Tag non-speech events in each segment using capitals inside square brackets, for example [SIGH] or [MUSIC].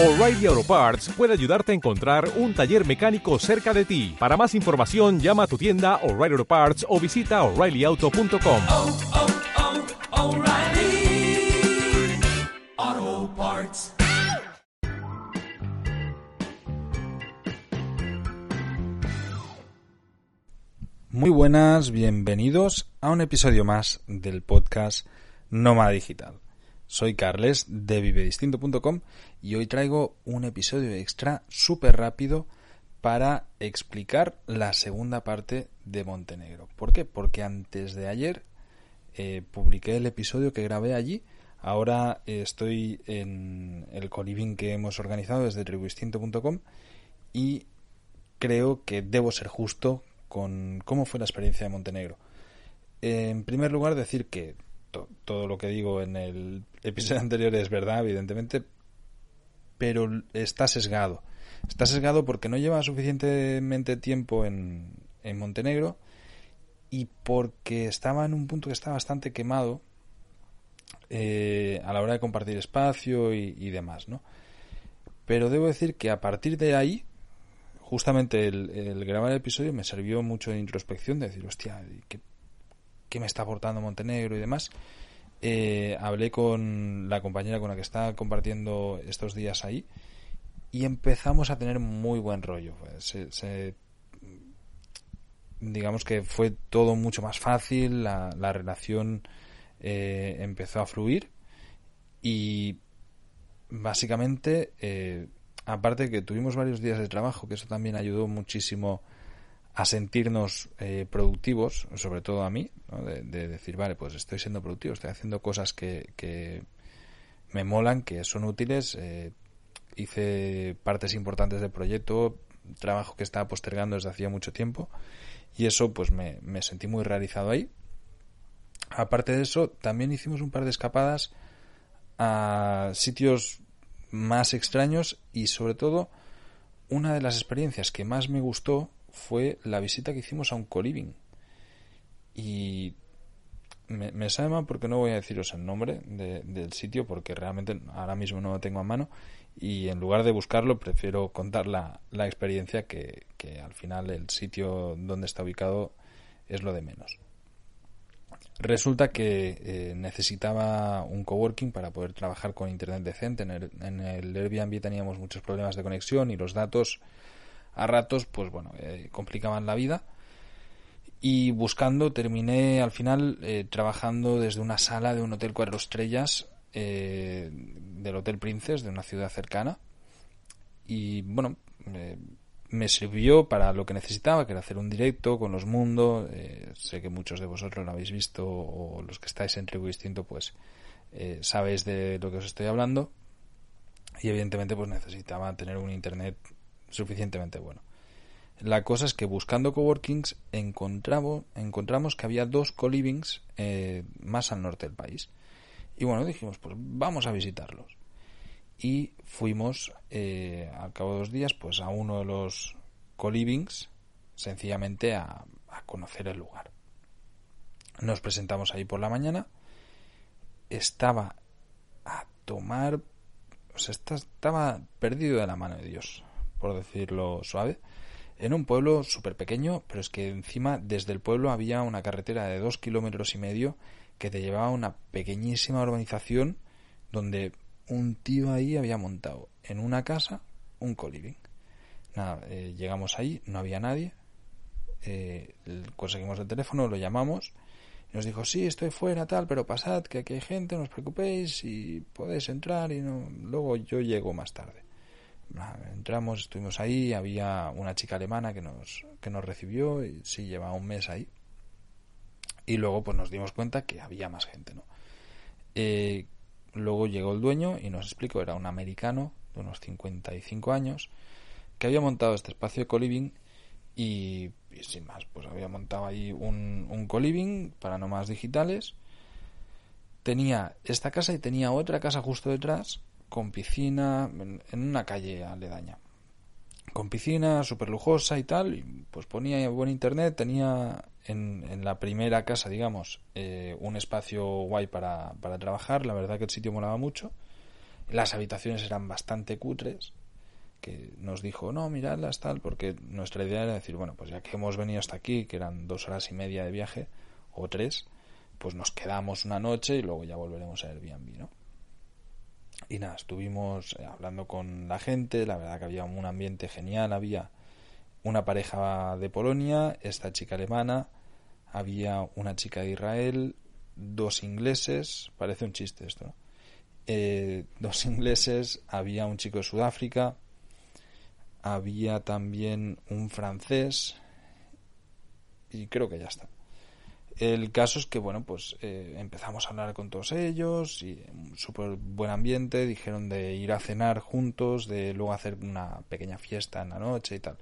O'Reilly Auto Parts puede ayudarte a encontrar un taller mecánico cerca de ti. Para más información, llama a tu tienda O'Reilly Auto Parts o visita oreillyauto.com. oh, oh, O'Reilly Auto Parts. Muy buenas, bienvenidos a un episodio más del podcast Nómada Digital. Soy Carles de vivedistinto.com y hoy traigo un episodio extra súper rápido para explicar la segunda parte de Montenegro. ¿Por qué? Porque antes de ayer eh, publiqué el episodio que grabé allí. Ahora eh, estoy en el coliving que hemos organizado desde tribudistinto.com y creo que debo ser justo con cómo fue la experiencia de Montenegro. En primer lugar, decir que to- todo lo que digo en el episodio [LAUGHS] anterior es verdad, evidentemente, pero está sesgado. Está sesgado porque no lleva suficientemente tiempo en, en Montenegro y porque estaba en un punto que está bastante quemado eh, a la hora de compartir espacio y, y demás, ¿no? Pero debo decir que a partir de ahí, justamente el, el grabar el episodio me sirvió mucho de introspección, de decir, hostia, ¿qué, qué me está aportando Montenegro y demás? Eh, hablé con la compañera con la que estaba compartiendo estos días ahí y empezamos a tener muy buen rollo. Digamos que fue todo mucho más fácil, la, la relación eh, empezó a fluir y básicamente, eh, aparte que tuvimos varios días de trabajo, que eso también ayudó muchísimo a sentirnos eh, productivos, sobre todo a mí, ¿no? de, de decir, vale, pues estoy siendo productivo, estoy haciendo cosas que, me molan, que son útiles, eh, hice partes importantes del proyecto, trabajo que estaba postergando desde hacía mucho tiempo, y eso pues me sentí muy realizado ahí. Aparte de eso, también hicimos un par de escapadas a sitios más extraños y sobre todo una de las experiencias que más me gustó fue la visita que hicimos a un coliving. Y me, me sabe mal porque no voy a deciros el nombre de- del sitio porque realmente ahora mismo no lo tengo a mano y en lugar de buscarlo prefiero contar la, la experiencia que, que al final el sitio donde está ubicado es lo de menos. Resulta que eh, necesitaba un coworking para poder trabajar con internet decente. En el, en el Airbnb teníamos muchos problemas de conexión y los datos a ratos, pues bueno, eh, complicaban la vida. Y buscando, terminé al final eh, trabajando desde una sala de un hotel cuatro estrellas eh, del Hotel Princess, de una ciudad cercana. Y bueno, me sirvió para lo que necesitaba, que era hacer un directo con los mundos. Eh, sé que muchos de vosotros lo habéis visto o los que estáis en Tribu Distinto, pues eh, sabéis de lo que os estoy hablando. Y evidentemente, pues necesitaba tener un internet suficientemente bueno. La cosa es que buscando coworkings encontramos, encontramos que había dos colivings eh, más al norte del país. Y bueno, dijimos, pues vamos a visitarlos y fuimos eh, al cabo de dos días pues a uno de los colivings sencillamente a, a conocer el lugar nos presentamos ahí por la mañana estaba a tomar o sea esta- estaba perdido de la mano de Dios por decirlo suave en un pueblo súper pequeño pero es que encima desde el pueblo había una carretera de dos kilómetros y medio que te llevaba a una pequeñísima urbanización donde un tío ahí había montado en una casa un coliving. Nada, eh, llegamos ahí, no había nadie, eh, conseguimos el teléfono, lo llamamos, y nos dijo, sí, estoy fuera, tal, pero pasad, que aquí hay gente, no os preocupéis, y podéis entrar, y no, luego yo llego más tarde. Entramos, estuvimos ahí, había una chica alemana que nos, que nos recibió, y sí, llevaba un mes ahí. Y luego pues nos dimos cuenta que había más gente, ¿no? Eh, luego llegó el dueño y nos explicó, era un americano de unos 55 años, que había montado este espacio de coliving y, sin más, pues había montado ahí un, un coliving para nómadas digitales. Tenía esta casa y tenía otra casa justo detrás con piscina en una calle aledaña. Con piscina súper lujosa y tal, y pues ponía buen internet, tenía en, en la primera casa, digamos, eh, un espacio guay para, para trabajar, la verdad que el sitio molaba mucho. Las habitaciones eran bastante cutres, que nos dijo, no, miradlas tal, porque nuestra idea era decir, bueno, pues ya que hemos venido hasta aquí, que eran dos horas y media de viaje, o tres, pues nos quedamos una noche y luego ya volveremos a Airbnb, ¿no? Y nada, estuvimos eh, hablando con la gente, la verdad que había un ambiente genial, había una pareja de Polonia, esta chica alemana, había una chica de Israel, dos ingleses, parece un chiste esto. Eh, dos ingleses, había un chico de Sudáfrica, había también un francés y creo que ya está. El caso es que, bueno, pues eh, empezamos a hablar con todos ellos y un súper buen ambiente. Dijeron de ir a cenar juntos, de luego hacer una pequeña fiesta en la noche y tal.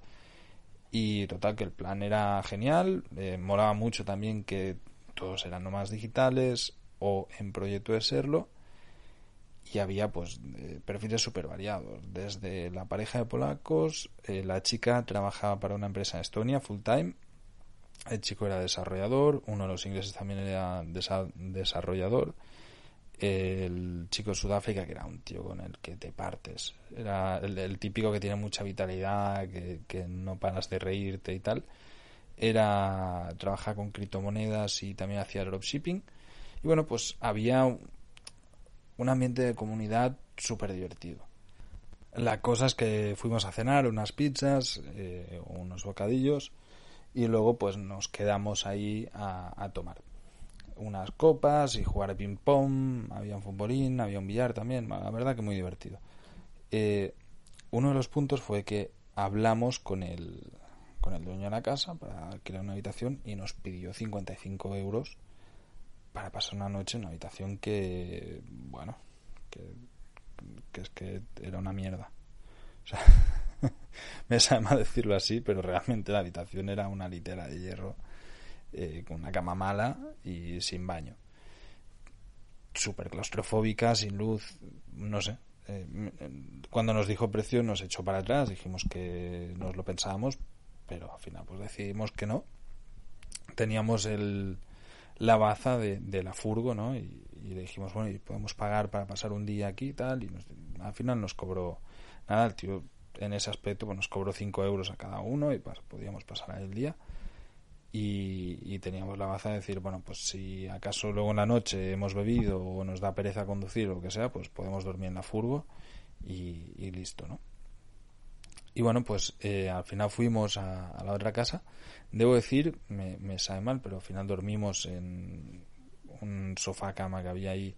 Y total, que el plan era genial. Eh, molaba mucho también que todos eran nomás digitales o en proyecto de serlo. Y había, pues, eh, perfiles súper variados. Desde la pareja de polacos, la chica trabajaba para una empresa en Estonia full time el chico era desarrollador, uno de los ingleses también era desarrollador. El chico de Sudáfrica, que era un tío con el que te partes, era el, típico que tiene mucha vitalidad, que, no paras de reírte y tal. Era trabajar con criptomonedas y también hacía dropshipping. Y bueno, pues había un ambiente de comunidad súper divertido. La cosa es que fuimos a cenar unas pizzas, eh, unos bocadillos y luego pues nos quedamos ahí a, tomar unas copas y jugar ping pong, había un futbolín, había un billar también, la verdad que muy divertido. Eh, uno de los puntos fue que hablamos con el, con el dueño de la casa para alquilar una habitación y nos pidió 55 euros para pasar una noche en una habitación que, bueno, que, que es que era una mierda. O sea, [LAUGHS] [LAUGHS] me sabe mal decirlo así, pero realmente la habitación era una litera de hierro eh, con una cama mala y sin baño. Súper claustrofóbica, sin luz, no sé. Eh, cuando nos dijo precio nos echó para atrás, dijimos que nos lo pensábamos, pero al final pues decidimos que no. Teníamos el, la baza de, la furgo, ¿no? Y, le dijimos, bueno, y podemos pagar para pasar un día aquí y tal, y al final nos cobró nada, el tío en ese aspecto pues nos cobró 5 euros a cada uno y podíamos pasar ahí el día. Y, teníamos la baza de decir, bueno, pues si acaso luego en la noche hemos bebido o nos da pereza conducir o lo que sea, pues podemos dormir en la furgo y, listo, ¿no? Y bueno, pues eh, al final fuimos a, la otra casa. Debo decir, me, me sabe mal, pero al final dormimos en un sofá cama que había ahí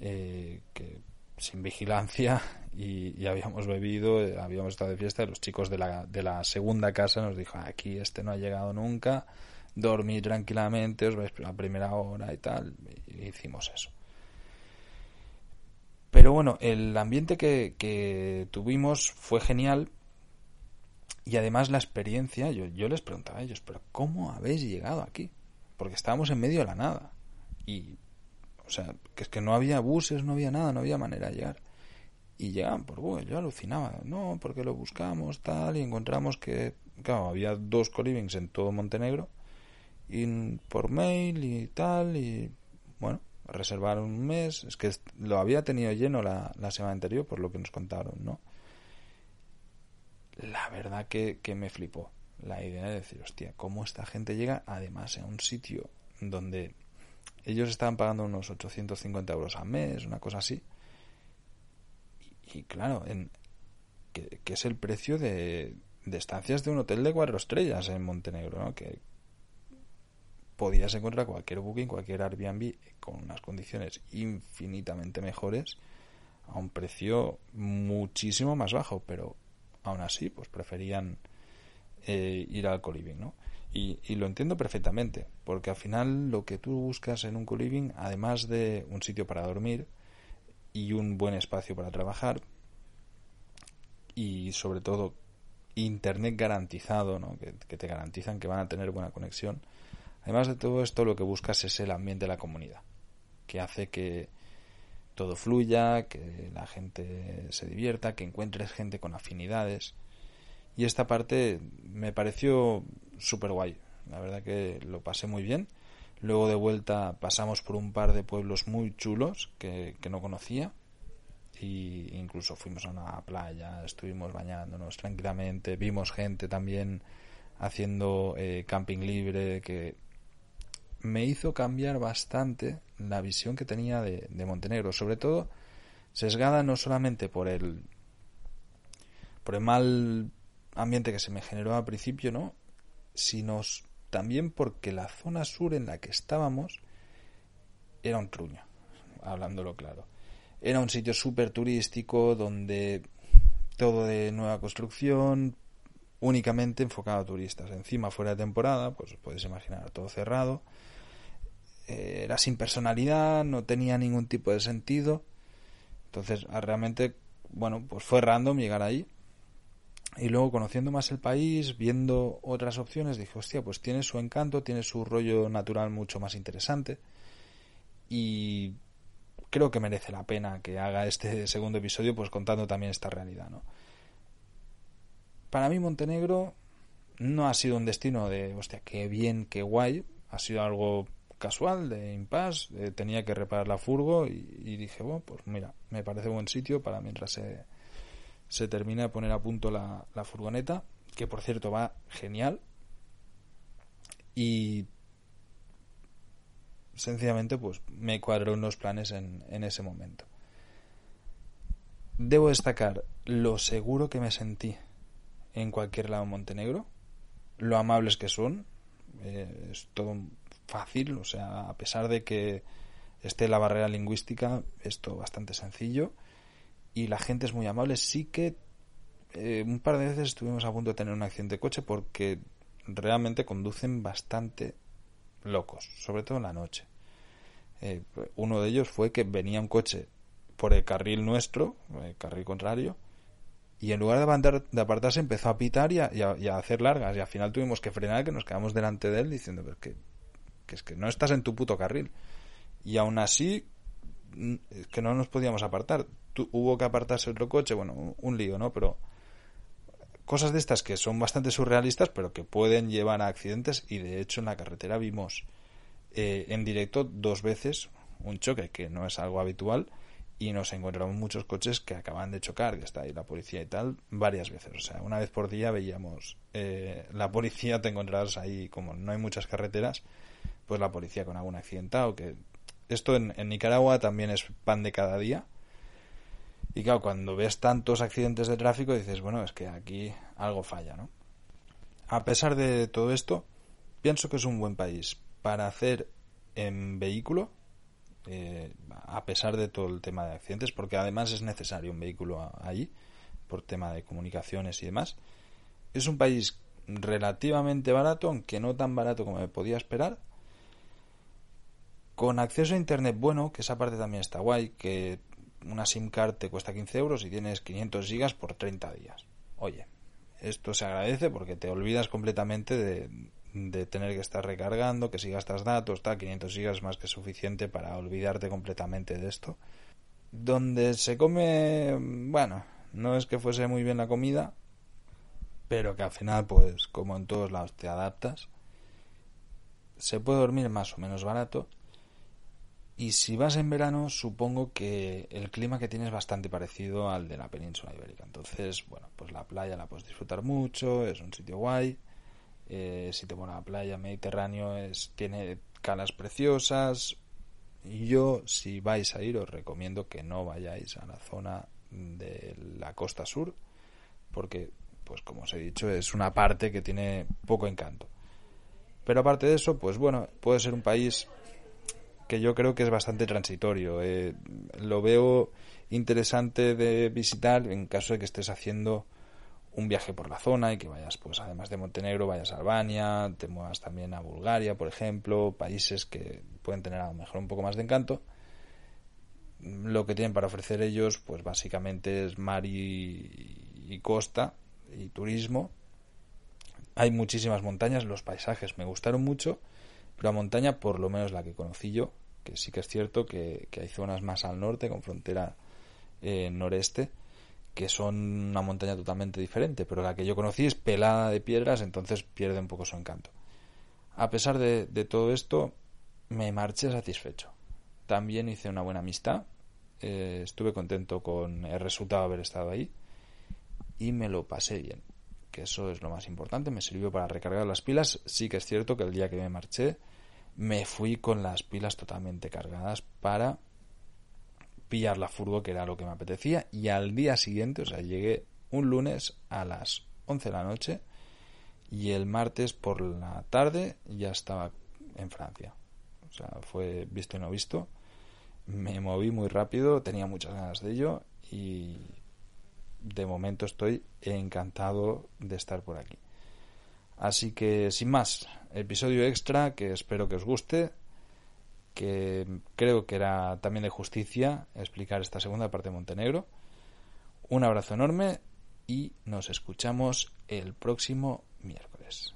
eh, que sin vigilancia y, habíamos bebido, eh, habíamos estado de fiesta y los chicos de la, de la segunda casa nos dijo aquí este no ha llegado nunca, dormid tranquilamente, os vais a primera hora y tal, y hicimos eso. Pero bueno, el ambiente que, que tuvimos fue genial y además la experiencia, yo, yo les preguntaba a ellos, pero ¿cómo habéis llegado aquí? Porque estábamos en medio de la nada y o sea, que es que no había buses, no había nada, no había manera de llegar. Y llegaban por Google, yo alucinaba, no, porque lo buscamos, tal, y encontramos que, claro, había dos colivings en todo Montenegro, y por mail y tal, y bueno, reservaron un mes, es que lo había tenido lleno la, la semana anterior, por lo que nos contaron, ¿no? La verdad que, que me flipó la idea de decir, hostia, ¿cómo esta gente llega además en un sitio donde ellos estaban pagando unos 850 euros al mes, una cosa así. Y, claro, en, que, es el precio de, estancias de un hotel de cuatro estrellas en Montenegro. Que podías encontrar cualquier booking, cualquier Airbnb con unas condiciones infinitamente mejores a un precio muchísimo más bajo, pero aún así, pues preferían eh, ir al coliving, ¿no? Y, lo entiendo perfectamente, porque al final lo que tú buscas en un co-living, además de un sitio para dormir y un buen espacio para trabajar, y sobre todo internet garantizado, ¿no? que, te garantizan que van a tener buena conexión, además de todo esto lo que buscas es el ambiente de la comunidad, que hace que todo fluya, que la gente se divierta, que encuentres gente con afinidades. Y esta parte me pareció súper guay. La verdad que lo pasé muy bien. Luego de vuelta pasamos por un par de pueblos muy chulos que, no conocía. y incluso fuimos a una playa, estuvimos bañándonos tranquilamente, vimos gente también haciendo eh, camping libre que me hizo cambiar bastante la visión que tenía de, de Montenegro, sobre todo sesgada no solamente por el por el mal ambiente que se me generó al principio, ¿no? sino también porque la zona sur en la que estábamos era un truño, hablándolo claro. Era un sitio súper turístico donde todo de nueva construcción, únicamente enfocado a turistas. Encima, fuera de temporada, pues puedes imaginar, todo cerrado. Eh, era sin personalidad, no tenía ningún tipo de sentido. Entonces, realmente, bueno, pues fue random llegar ahí. Y luego, conociendo más el país, viendo otras opciones, dije, hostia, pues tiene su encanto, tiene su rollo natural mucho más interesante. Y creo que merece la pena que haga este [LAUGHS] segundo episodio, pues contando también esta realidad, ¿no? Para mí, Montenegro no ha sido un destino de, hostia, qué bien, qué guay. Ha sido algo casual, de impasse. tenía que reparar la furgo y, y, dije, bueno, pues mira, me parece buen sitio para mientras se se termina de poner a punto la, furgoneta, que por cierto va genial. Y sencillamente pues me cuadró unos planes en, ese momento. Debo destacar lo seguro que me sentí en cualquier lado en Montenegro, lo amables que son, eh, es todo fácil, o sea, a pesar de que esté la barrera lingüística, es todo bastante sencillo y la gente es muy amable. Sí que eh, un par de veces estuvimos a punto de tener un accidente de coche porque realmente conducen bastante locos, sobre todo en la noche. Eh, uno de ellos fue que venía un coche por el carril nuestro, el carril contrario, y en lugar de, de apartarse empezó a pitar y a, hacer largas, y al final tuvimos que frenar, que nos quedamos delante de él diciendo que, que es que no estás en tu puto carril. Y aún así, que no nos podíamos apartar hubo que apartarse otro coche, bueno, un lío, ¿no? Pero cosas de estas que son bastante surrealistas, pero que pueden llevar a accidentes y de hecho en la carretera vimos eh, en directo dos veces un choque, que no es algo habitual, y nos encontramos muchos coches que acaban de chocar, que está ahí la policía y tal, varias veces. O sea, una vez por día veíamos eh, la policía, te encontrarás ahí, como no hay muchas carreteras, pues la policía con algún accidentado, que esto en Nicaragua también es pan de cada día y claro, cuando ves tantos accidentes de tráfico dices, bueno, es que aquí algo falla, ¿no? A pesar de todo esto, pienso que es un buen país para hacer en vehículo, eh, a pesar de todo el tema de accidentes, porque además es necesario un vehículo ahí, por tema de comunicaciones y demás. Es un país relativamente barato, aunque no tan barato como me podía esperar. Con acceso a internet bueno, que esa parte también está guay, que una SIM card te cuesta 15 euros y tienes 500 gigas por 30 días. Oye, esto se agradece porque te olvidas completamente de, tener que estar recargando, que si gastas datos, está 500 gigas más que suficiente para olvidarte completamente de esto. Donde se come, bueno, no es que fuese muy bien la comida, pero que al final, pues como en todos lados te adaptas. Se puede dormir más o menos barato y si vas en verano, supongo que el clima que tienes es bastante parecido al de la península ibérica. Entonces, bueno, pues la playa la puedes disfrutar mucho, es un sitio guay. Eh, si te pones a la playa Mediterráneo, es, tiene calas preciosas. Y yo, si vais a ir, os recomiendo que no vayáis a la zona de la costa sur, porque, pues como os he dicho, es una parte que tiene poco encanto. Pero aparte de eso, pues bueno, puede ser un país que yo creo que es bastante transitorio. Eh, lo veo interesante de visitar en caso de que estés haciendo un viaje por la zona y que vayas, pues además de Montenegro, vayas a Albania, te muevas también a Bulgaria, por ejemplo, países que pueden tener a lo mejor un poco más de encanto. Lo que tienen para ofrecer ellos, pues básicamente es mar y, y costa y turismo. Hay muchísimas montañas, los paisajes me gustaron mucho pero la montaña, por lo menos la que conocí yo, que sí que es cierto que, hay zonas más al norte, con frontera eh, noreste, que son una montaña totalmente diferente, pero la que yo conocí es pelada de piedras, entonces pierde un poco su encanto. A pesar de, todo esto, me marché satisfecho. También hice una buena amistad, eh, estuve contento con el resultado de haber estado ahí y me lo pasé bien, que eso es lo más importante, me sirvió para recargar las pilas. Sí que es cierto que el día que me marché me fui con las pilas totalmente cargadas para pillar la furgo, que era lo que me apetecía, y al día siguiente, o sea, llegué un lunes a las 11 de la noche y el martes por la tarde ya estaba en Francia. O sea, fue visto y no visto. Me moví muy rápido, tenía muchas ganas de ello y de momento estoy encantado de estar por aquí. Así que sin más, episodio extra que espero que os guste, que creo que era también de justicia explicar esta segunda parte de Montenegro. Un abrazo enorme y nos escuchamos el próximo miércoles.